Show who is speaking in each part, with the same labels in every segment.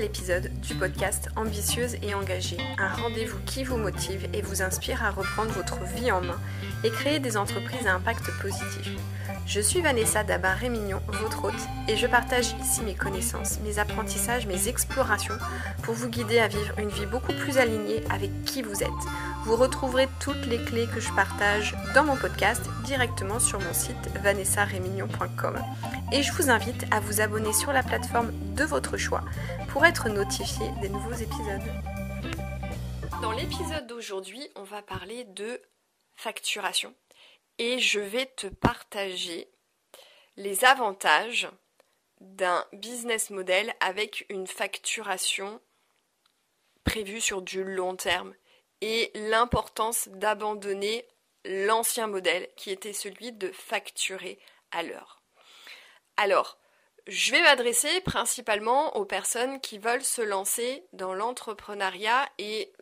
Speaker 1: épisode du podcast Ambitieuse et engagée, un rendez-vous qui vous motive et vous inspire à reprendre votre vie en main et créer des entreprises à impact positif. Je suis Vanessa Dabar-Rémignon, votre hôte, et je partage ici mes connaissances, mes apprentissages, mes explorations pour vous guider à vivre une vie beaucoup plus alignée avec qui vous êtes. Vous retrouverez toutes les clés que je partage dans mon podcast directement sur mon site vanessarémignon.com. Et je vous invite à vous abonner sur la plateforme de votre choix pour être notifié des nouveaux épisodes. Dans l'épisode d'aujourd'hui, on va parler de facturation et je vais te partager les avantages d'un business model avec une facturation prévue sur du long terme et l'importance d'abandonner l'ancien modèle qui était celui de facturer à l'heure. Alors, je vais m'adresser principalement aux personnes qui veulent se lancer dans l'entrepreneuriat et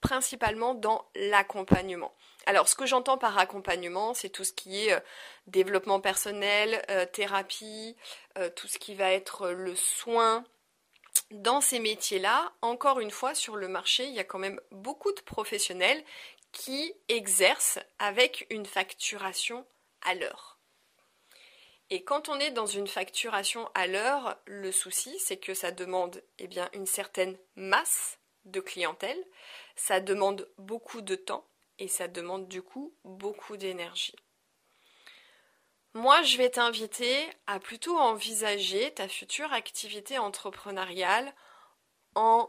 Speaker 1: principalement dans l'accompagnement. Alors, ce que j'entends par accompagnement, c'est tout ce qui est euh, développement personnel, euh, thérapie, euh, tout ce qui va être le soin. Dans ces métiers-là, encore une fois, sur le marché, il y a quand même beaucoup de professionnels qui exercent avec une facturation à l'heure. Et quand on est dans une facturation à l'heure, le souci, c'est que ça demande eh bien, une certaine masse de clientèle, ça demande beaucoup de temps, et ça demande du coup beaucoup d'énergie. Moi, je vais t'inviter à plutôt envisager ta future activité entrepreneuriale en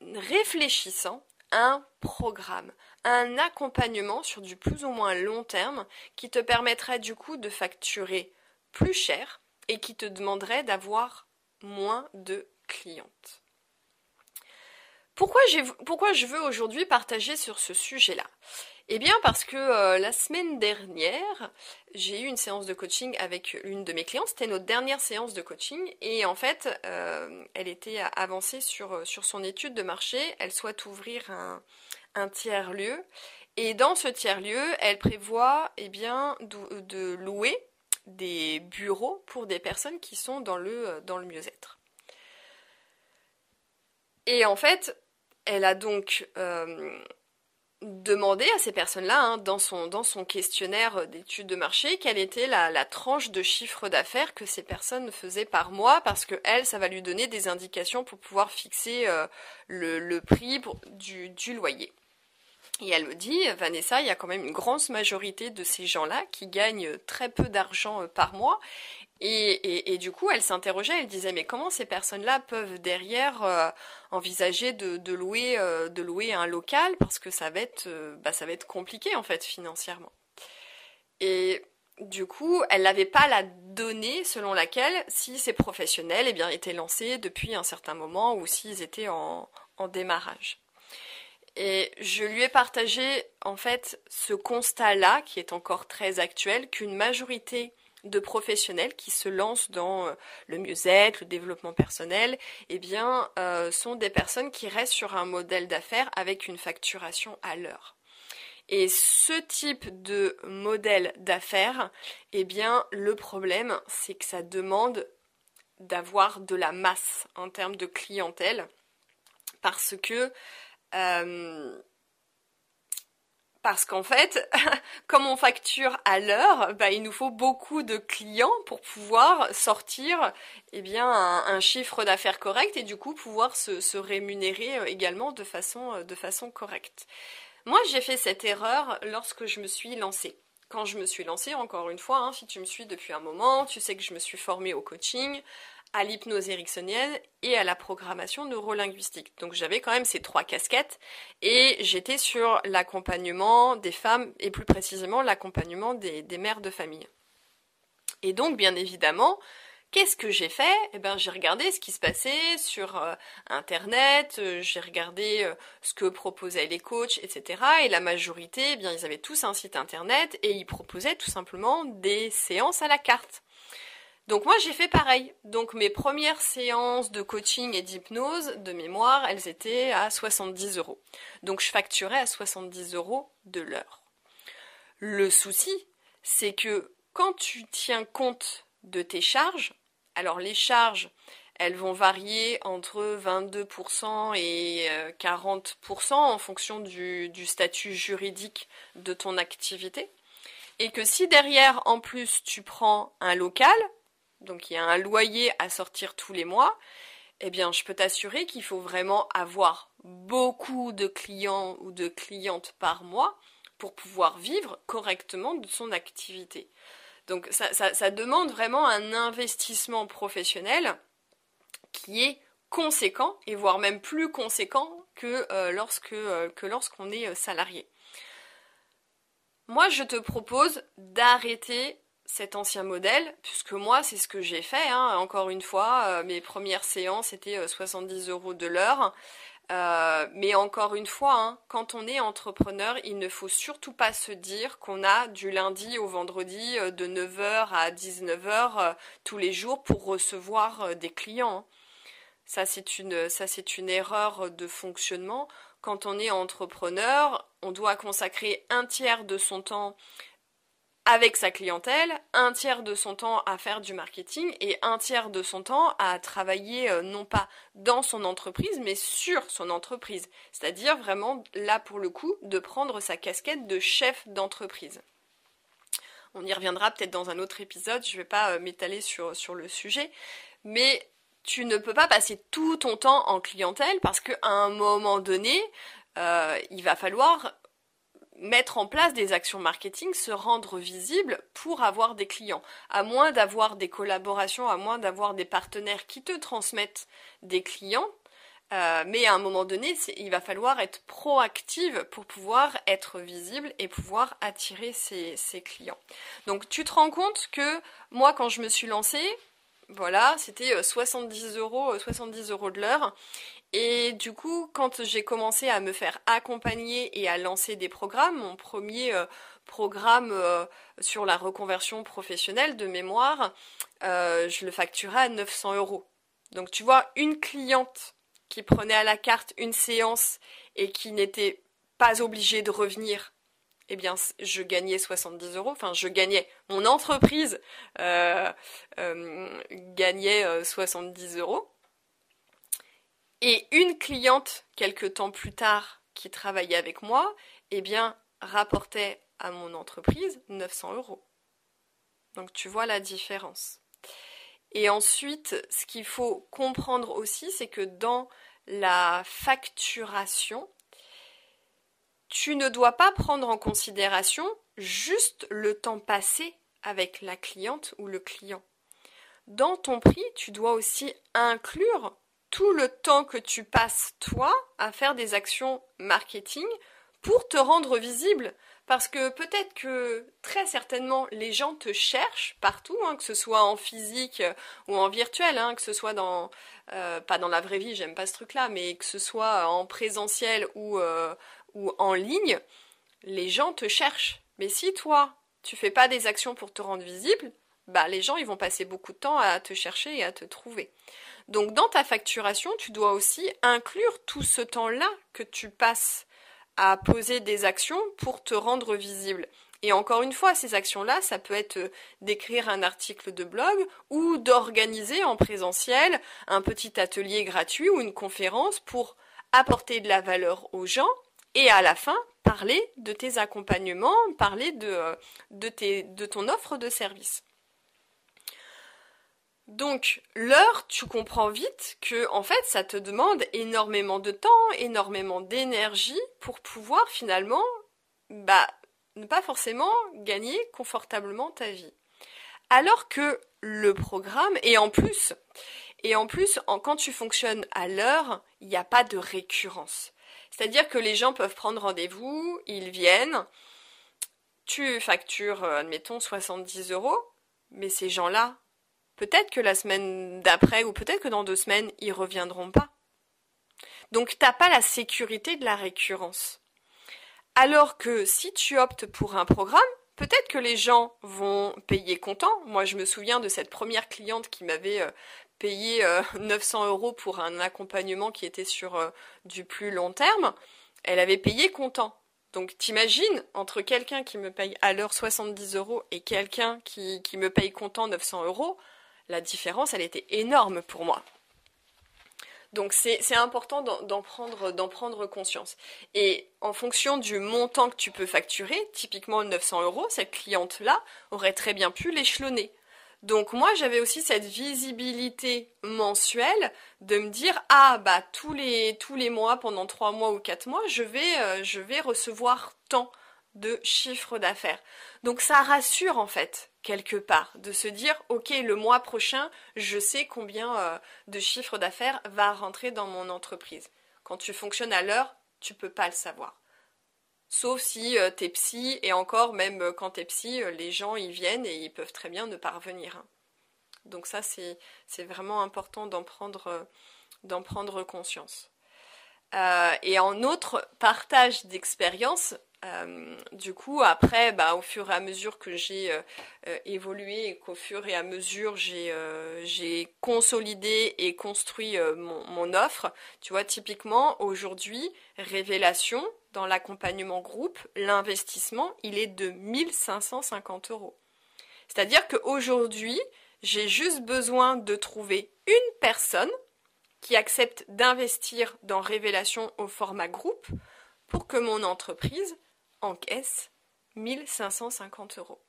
Speaker 1: réfléchissant à un programme, un accompagnement sur du plus ou moins long terme qui te permettrait du coup de facturer plus cher et qui te demanderait d'avoir moins de clientes. Pourquoi, pourquoi je veux aujourd'hui partager sur ce sujet-là? Eh bien parce que euh, la semaine dernière, j'ai eu une séance de coaching avec une de mes clientes. C'était notre dernière séance de coaching et en fait, euh, elle était avancée sur, euh, sur son étude de marché. Elle souhaite ouvrir un, un tiers-lieu et dans ce tiers-lieu, elle prévoit eh bien, de, louer des bureaux pour des personnes qui sont dans le, dans le mieux-être. Et en fait, elle a donc demandé à ces personnes-là, hein, dans, son, dans son questionnaire d'études de marché, quelle était la, tranche de chiffre d'affaires que ces personnes faisaient par mois, parce que elle, ça va lui donner des indications pour pouvoir fixer euh, le, prix du, du loyer. Et elle me dit, Vanessa, il y a quand même une grande majorité de ces gens-là qui gagnent très peu d'argent euh, par mois et, du coup, elle s'interrogeait, elle disait mais comment ces personnes-là peuvent derrière euh, envisager de, louer, euh, de louer un local? Parce que ça va être, bah, ça va être compliqué en fait financièrement. Et du coup, elle n'avait pas la donnée selon laquelle si ces professionnels eh bien, étaient lancés depuis un certain moment ou s'ils étaient en, en démarrage. Et je lui ai partagé en fait ce constat-là, qui est encore très actuel, qu'une majorité de professionnels qui se lancent dans euh, le mieux-être, le développement personnel, eh bien, euh, sont des personnes qui restent sur un modèle d'affaires avec une facturation à l'heure. Et ce type de modèle d'affaires, eh bien, le problème, c'est que ça demande d'avoir de la masse en termes de clientèle, parce que euh, parce qu'en fait, comme on facture à l'heure, bah, il nous faut beaucoup de clients pour pouvoir sortir eh bien, un, chiffre d'affaires correct et du coup pouvoir se, rémunérer euh, également de façon, euh, de façon correcte. Moi, j'ai fait cette erreur lorsque je me suis lancée. Quand je me suis lancée, encore une fois, hein, si tu me suis depuis un moment, tu sais que je me suis formée au coaching, à l'hypnose ericksonienne et à la programmation neurolinguistique. Donc j'avais quand même ces trois casquettes et j'étais sur l'accompagnement des femmes et plus précisément l'accompagnement des, mères de famille. Et donc bien évidemment, qu'est-ce que j'ai fait? Eh ben j'ai regardé ce qui se passait sur euh, internet, euh, j'ai regardé euh, ce que proposaient les coachs, etc. Et la majorité, eh bien ils avaient tous un site internet et ils proposaient tout simplement des séances à la carte. Donc moi j'ai fait pareil. Donc mes premières séances de coaching et d'hypnose de mémoire, elles étaient à 70 euros. Donc je facturais à 70 euros de l'heure. Le souci, c'est que quand tu tiens compte de tes charges, alors les charges, elles vont varier entre 22% et 40% euh, en fonction du, du, statut juridique de ton activité. Et que si derrière, en plus, tu prends un local, donc il y a un loyer à sortir tous les mois, eh bien, je peux t'assurer qu'il faut vraiment avoir beaucoup de clients ou de clientes par mois pour pouvoir vivre correctement de son activité. Donc ça, demande vraiment un investissement professionnel qui est conséquent et voire même plus conséquent que euh, lorsque euh, que lorsqu'on est euh, salarié. Moi, je te propose d'arrêter cet ancien modèle, puisque moi, c'est ce que j'ai fait. Hein. Encore une fois, mes premières séances étaient 70 euros de l'heure. Euh, mais encore une fois, hein, quand on est entrepreneur, il ne faut surtout pas se dire qu'on a du lundi au vendredi euh, de 9h à 19h euh, tous les jours pour recevoir des clients. Hein. Ça, c'est une erreur de fonctionnement. Quand on est entrepreneur, on doit consacrer un tiers de son temps avec sa clientèle, un tiers de son temps à faire du marketing et un tiers de son temps à travailler euh, non pas dans son entreprise mais sur son entreprise. C'est-à-dire vraiment là pour le coup de prendre sa casquette de chef d'entreprise. On y reviendra peut-être dans un autre épisode, je ne vais pas euh, m'étaler sur, sur le sujet, mais tu ne peux pas passer tout ton temps en clientèle parce qu'à un moment donné, euh, il va falloir mettre en place des actions marketing, se rendre visible pour avoir des clients. À moins d'avoir des collaborations, à moins d'avoir des partenaires qui te transmettent des clients, euh, mais à un moment donné, il va falloir être proactive pour pouvoir être visible et pouvoir attirer ses, clients. Donc tu te rends compte que moi, quand je me suis lancée, voilà, c'était 70 euh, euros, 70 euh, euros de l'heure. Et du coup, quand j'ai commencé à me faire accompagner et à lancer des programmes, mon premier euh, programme euh, sur la reconversion professionnelle de mémoire, euh, je le facturais à 900 euros. Donc tu vois, une cliente qui prenait à la carte une séance et qui n'était pas obligée de revenir, eh bien, je gagnais 70 euros. Enfin, je gagnais. Mon entreprise gagnait 70 euros. Et une cliente, quelques temps plus tard, qui travaillait avec moi, eh bien, rapportait à mon entreprise 900 euros. Donc tu vois la différence. Et ensuite, ce qu'il faut comprendre aussi, c'est que dans la facturation, tu ne dois pas prendre en considération juste le temps passé avec la cliente ou le client. Dans ton prix, tu dois aussi inclure tout le temps que tu passes, toi, à faire des actions marketing pour te rendre visible. Parce que peut-être que très certainement les gens te cherchent partout, hein, que ce soit en physique ou en virtuel, hein, que ce soit dans euh, pas dans la vraie vie, j'aime pas ce truc-là, mais que ce soit en présentiel ou euh, ou en ligne, les gens te cherchent. Mais si toi tu fais pas des actions pour te rendre visible, bah les gens ils vont passer beaucoup de temps à te chercher et à te trouver. Donc dans ta facturation, tu dois aussi inclure tout ce temps-là que tu passes à poser des actions pour te rendre visible. Et encore une fois, ces actions-là, ça peut être euh, d'écrire un article de blog ou d'organiser en présentiel un petit atelier gratuit ou une conférence pour apporter de la valeur aux gens et à la fin parler de tes accompagnements, parler de, euh, ton offre de service. Donc l'heure, tu comprends vite que en fait, ça te demande énormément de temps, énormément d'énergie pour pouvoir finalement bah ne pas forcément gagner confortablement ta vie. Alors que le programme et en plus et en plus quand tu fonctionnes à l'heure, il n'y a pas de récurrence. C'est-à-dire que les gens peuvent prendre rendez-vous, ils viennent, tu factures, euh, admettons, 70 euros, mais ces gens-là, Peut-être que la semaine d'après ou peut-être que dans deux semaines, ils reviendront pas. Donc t'as pas la sécurité de la récurrence. Alors que si tu optes pour un programme, peut-être que les gens vont payer content. Moi, je me souviens de cette première cliente qui m'avait euh, payé 900 euh, euros pour un accompagnement qui était sur euh, du plus long terme. Elle avait payé content. Donc t'imagines, entre quelqu'un qui me paye à l'heure 70 euros et quelqu'un qui, qui me paye content 900 euros, la différence, elle était énorme pour moi. Donc c'est important d'en prendre, conscience. Et en fonction du montant que tu peux facturer, typiquement 900 euros, cette cliente-là aurait très bien pu l'échelonner. Donc moi j'avais aussi cette visibilité mensuelle de me dire ah bah tous les tous les mois pendant trois mois ou quatre mois je vais euh, je vais recevoir tant de chiffre d'affaires. Donc ça rassure en fait quelque part de se dire ok le mois prochain je sais combien euh, de chiffre d'affaires va rentrer dans mon entreprise. Quand tu fonctionnes à l'heure, tu peux pas le savoir. Sauf si euh, tu es psy et encore même euh, quand tu es psy, les gens ils viennent et ils peuvent très bien ne pas revenir. Hein. Donc ça c'est vraiment important d'en prendre d'en prendre conscience. et en autre partage d'expérience, euh, du coup, après, bah, au fur et à mesure que j'ai euh, euh, évolué et qu'au fur et à mesure j'ai consolidé et construit mon, mon, offre, tu vois, typiquement aujourd'hui, révélation dans l'accompagnement groupe, l'investissement, il est de 1550 euros. C'est-à-dire qu'aujourd'hui, j'ai juste besoin de trouver une personne qui accepte d'investir dans révélation au format groupe pour que mon entreprise caisse 1550 euros.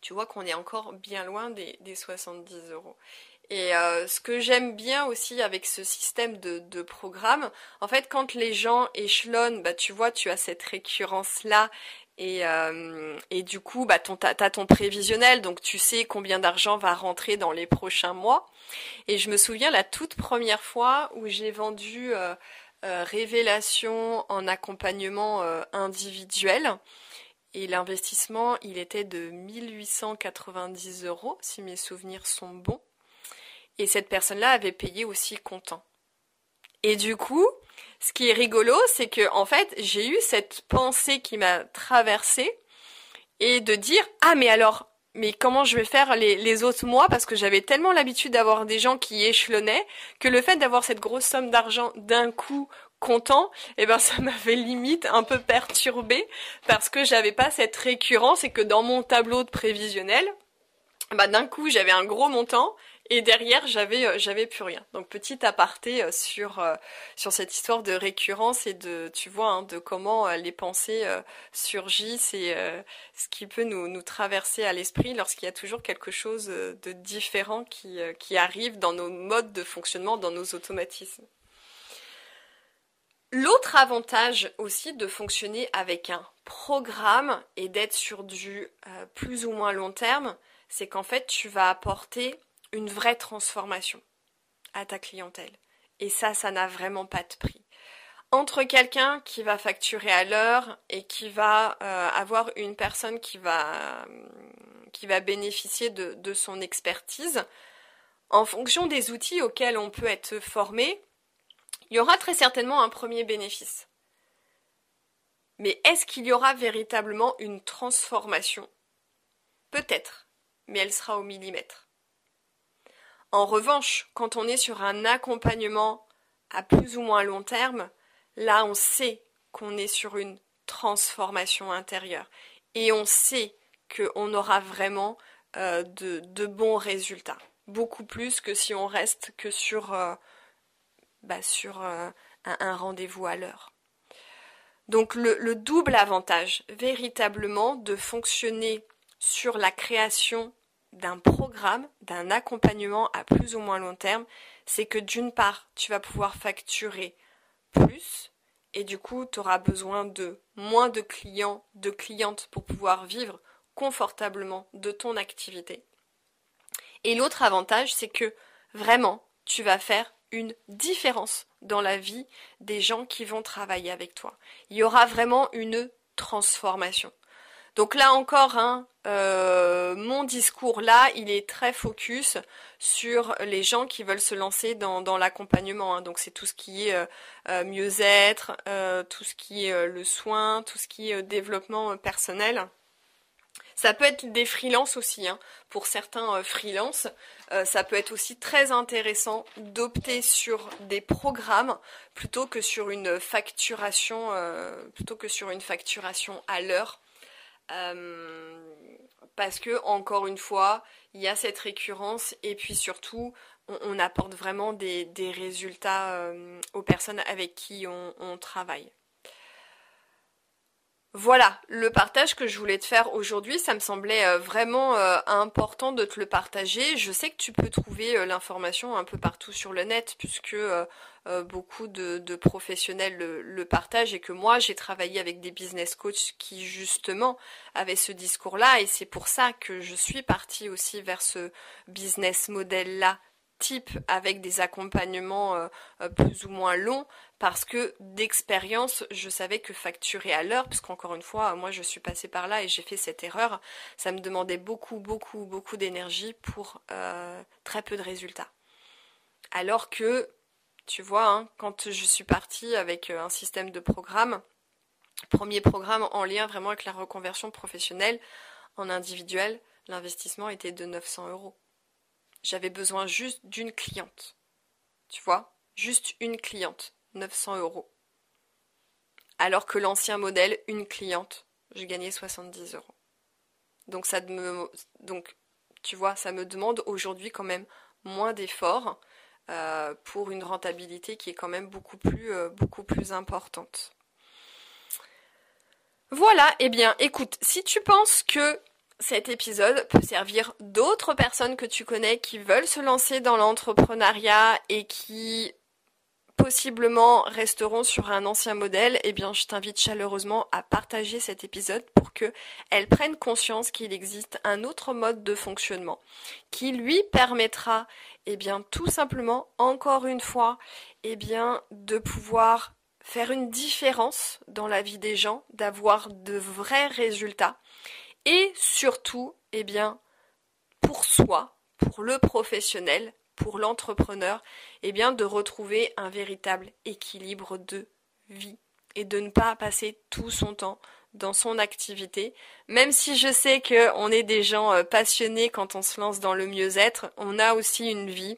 Speaker 1: Tu vois qu'on est encore bien loin des, 70 euros. Et euh, ce que j'aime bien aussi avec ce système de, programme, en fait, quand les gens échelonnent, bah, tu vois, tu as cette récurrence-là. Et, euh, et du coup, bah, tu as, ton prévisionnel, donc tu sais combien d'argent va rentrer dans les prochains mois. Et je me souviens la toute première fois où j'ai vendu euh, révélation en accompagnement euh, individuel. Et l'investissement, il était de 1890 euros, si mes souvenirs sont bons. Et cette personne-là avait payé aussi comptant. Et du coup, ce qui est rigolo, c'est que en fait, j'ai eu cette pensée qui m'a traversée et de dire ah mais alors mais comment je vais faire les, autres mois? Parce que j'avais tellement l'habitude d'avoir des gens qui échelonnaient que le fait d'avoir cette grosse somme d'argent d'un coup comptant, eh ben ça m'avait limite un peu perturbé parce que j'avais pas cette récurrence et que dans mon tableau de prévisionnel, bah d'un coup j'avais un gros montant et derrière j'avais euh, j'avais plus rien. Donc petit aparté euh, sur euh, sur cette histoire de récurrence et de tu vois hein, de comment les pensées surgissent et ce qui peut nous traverser à l'esprit lorsqu'il y a toujours quelque chose de différent qui qui arrive dans nos modes de fonctionnement, dans nos automatismes. L'autre avantage aussi de fonctionner avec un programme et d'être sur du plus ou moins long terme, c'est qu'en fait tu vas apporter une vraie transformation à ta clientèle. Et ça, ça n'a vraiment pas de prix. Entre quelqu'un qui va facturer à l'heure et qui va euh, avoir une personne qui va, qui va bénéficier de, de son expertise, en fonction des outils auxquels on peut être formé, il y aura très certainement un premier bénéfice. Mais est-ce qu'il y aura véritablement une transformation? Peut-être, mais elle sera au millimètre. En revanche, quand on est sur un accompagnement à plus ou moins long terme, là on sait qu'on est sur une transformation intérieure et on sait qu'on aura vraiment euh, de, bons résultats. Beaucoup plus que si on reste que sur, euh, bah, euh, un, rendez-vous à l'heure. Donc le double avantage véritablement de fonctionner sur la création d'un programme, d'un accompagnement à plus ou moins long terme, c'est que d'une part, tu vas pouvoir facturer plus et du coup, tu auras besoin de moins de clients, de clientes pour pouvoir vivre confortablement de ton activité. Et l'autre avantage, c'est que vraiment, tu vas faire une différence dans la vie des gens qui vont travailler avec toi. Il y aura vraiment une transformation. Donc là encore, hein, euh, mon discours là, il est très focus sur les gens qui veulent se lancer dans, l'accompagnement. Hein. Donc c'est tout ce qui est euh, euh, mieux-être, tout ce qui est le soin, tout ce qui est développement personnel. Ça peut être des freelances aussi. Hein. Pour certains freelances, ça peut être aussi très intéressant d'opter sur des programmes plutôt que sur une facturation, plutôt que sur une facturation à l'heure euh, parce que encore une fois, il y a cette récurrence et puis surtout, on, apporte vraiment des, résultats aux personnes avec qui on travaille. Voilà le partage que je voulais te faire aujourd'hui. Ça me semblait euh, vraiment euh, important de te le partager. Je sais que tu peux trouver euh, l'information un peu partout sur le net puisque beaucoup de, professionnels le, partagent et que moi j'ai travaillé avec des business coachs qui justement avaient ce discours-là et c'est pour ça que je suis partie aussi vers ce business model-là type avec des accompagnements plus ou moins longs parce que d'expérience, je savais que facturer à l'heure, puisqu'encore une fois, moi je suis passée par là et j'ai fait cette erreur, ça me demandait beaucoup, beaucoup, beaucoup d'énergie pour euh, très peu de résultats. Alors que, tu vois, hein, quand je suis partie avec euh, un système de programme, premier programme en lien vraiment avec la reconversion professionnelle, en individuel, l'investissement était de 900 euros. J'avais besoin juste d'une cliente. Tu vois? Juste une cliente. 900 euros. Alors que l'ancien modèle, une cliente, je gagnais 70 euros. Donc ça me, donc tu vois, ça me demande aujourd'hui quand même moins d'efforts euh, pour une rentabilité qui est quand même euh, beaucoup plus importante. Voilà, eh bien, écoute, si tu penses que cet épisode peut servir d'autres personnes que tu connais qui veulent se lancer dans l'entrepreneuriat et qui possiblement resteront sur un ancien modèle, eh bien je t'invite chaleureusement à partager cet épisode pour que elles prennent conscience qu'il existe un autre mode de fonctionnement qui lui permettra eh bien tout simplement encore une fois eh bien de pouvoir faire une différence dans la vie des gens, d'avoir de vrais résultats et surtout eh bien pour soi, pour le professionnel, pour l'entrepreneur, eh bien de retrouver un véritable équilibre de vie et de ne pas passer tout son temps dans son activité. Même si je sais qu'on est des gens euh, passionnés quand on se lance dans le mieux-être, on a aussi une vie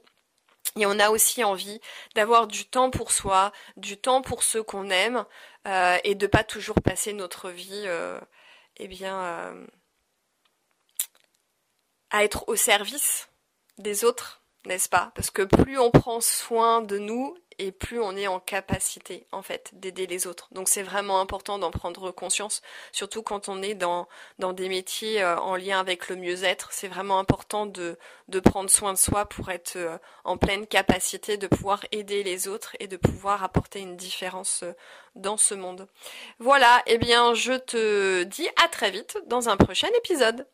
Speaker 1: et on a aussi envie d'avoir du temps pour soi, du temps pour ceux qu'on aime euh, et de pas toujours passer notre vie euh, eh bien à être au service des autres n'est-ce pas? Parce que plus on prend soin de nous et plus on est en capacité en fait d'aider les autres. Donc c'est vraiment important d'en prendre conscience, surtout quand on est dans, dans des métiers euh, en lien avec le mieux-être. C'est vraiment important de, de prendre soin de soi pour être euh, en pleine capacité de pouvoir aider les autres et de pouvoir apporter une différence euh, dans ce monde. Voilà, et eh bien je te dis à très vite dans un prochain épisode.